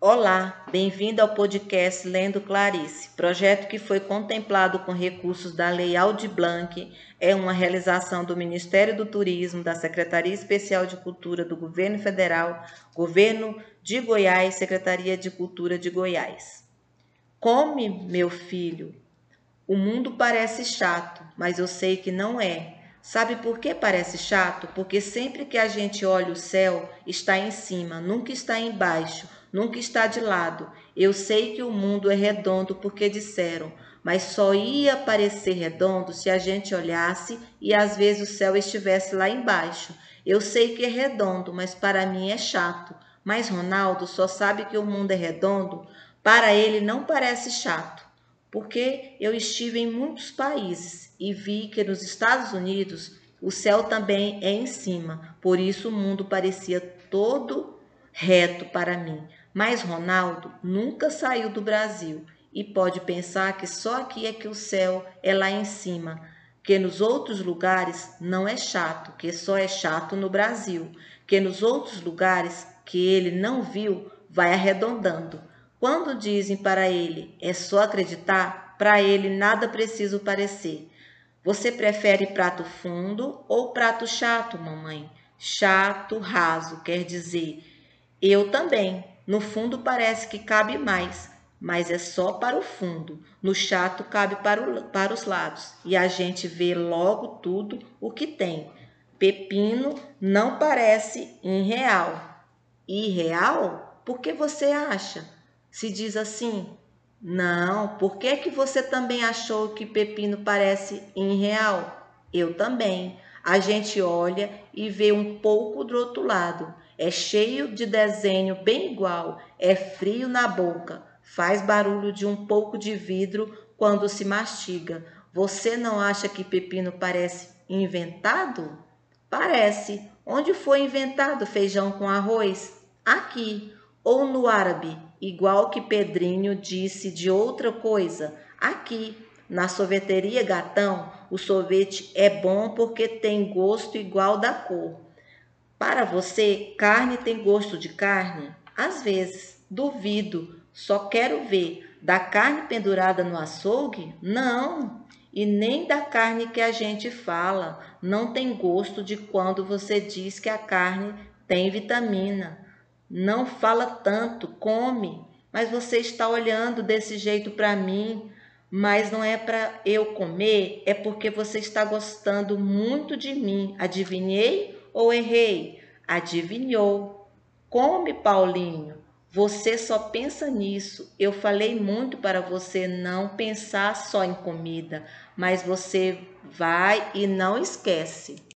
Olá, bem-vindo ao podcast Lendo Clarice, projeto que foi contemplado com recursos da Lei Aldir Blanc, é uma realização do Ministério do Turismo, da Secretaria Especial de Cultura do Governo Federal, Governo de Goiás, Secretaria de Cultura de Goiás. Come, meu filho. O mundo parece chato, mas eu sei que não é. Sabe por que parece chato? Porque sempre que a gente olha o céu, está em cima, nunca está embaixo nunca está de lado. Eu sei que o mundo é redondo porque disseram, mas só ia parecer redondo se a gente olhasse e às vezes o céu estivesse lá embaixo. Eu sei que é redondo, mas para mim é chato. Mas Ronaldo só sabe que o mundo é redondo, para ele não parece chato. Porque eu estive em muitos países e vi que nos Estados Unidos o céu também é em cima, por isso o mundo parecia todo reto para mim. Mas Ronaldo nunca saiu do Brasil e pode pensar que só aqui é que o céu é lá em cima, que nos outros lugares não é chato, que só é chato no Brasil, que nos outros lugares que ele não viu vai arredondando. Quando dizem para ele é só acreditar, para ele nada preciso parecer. Você prefere prato fundo ou prato chato, mamãe? Chato, raso, quer dizer. Eu também. No fundo parece que cabe mais, mas é só para o fundo. No chato cabe para, o, para os lados e a gente vê logo tudo o que tem. Pepino não parece irreal. Irreal? Por que você acha? Se diz assim, não, por que, que você também achou que pepino parece irreal? Eu também. A gente olha e vê um pouco do outro lado. É cheio de desenho bem igual, é frio na boca, faz barulho de um pouco de vidro quando se mastiga. Você não acha que pepino parece inventado? Parece. Onde foi inventado feijão com arroz? Aqui. Ou no árabe, igual que Pedrinho disse de outra coisa? Aqui. Na sorveteria Gatão, o sorvete é bom porque tem gosto igual da cor. Para você, carne tem gosto de carne? Às vezes, duvido. Só quero ver da carne pendurada no açougue? Não. E nem da carne que a gente fala. Não tem gosto de quando você diz que a carne tem vitamina. Não fala tanto, come. Mas você está olhando desse jeito para mim. Mas não é para eu comer, é porque você está gostando muito de mim. Adivinhei? Ou errei? Adivinhou. Come, Paulinho. Você só pensa nisso. Eu falei muito para você não pensar só em comida, mas você vai e não esquece.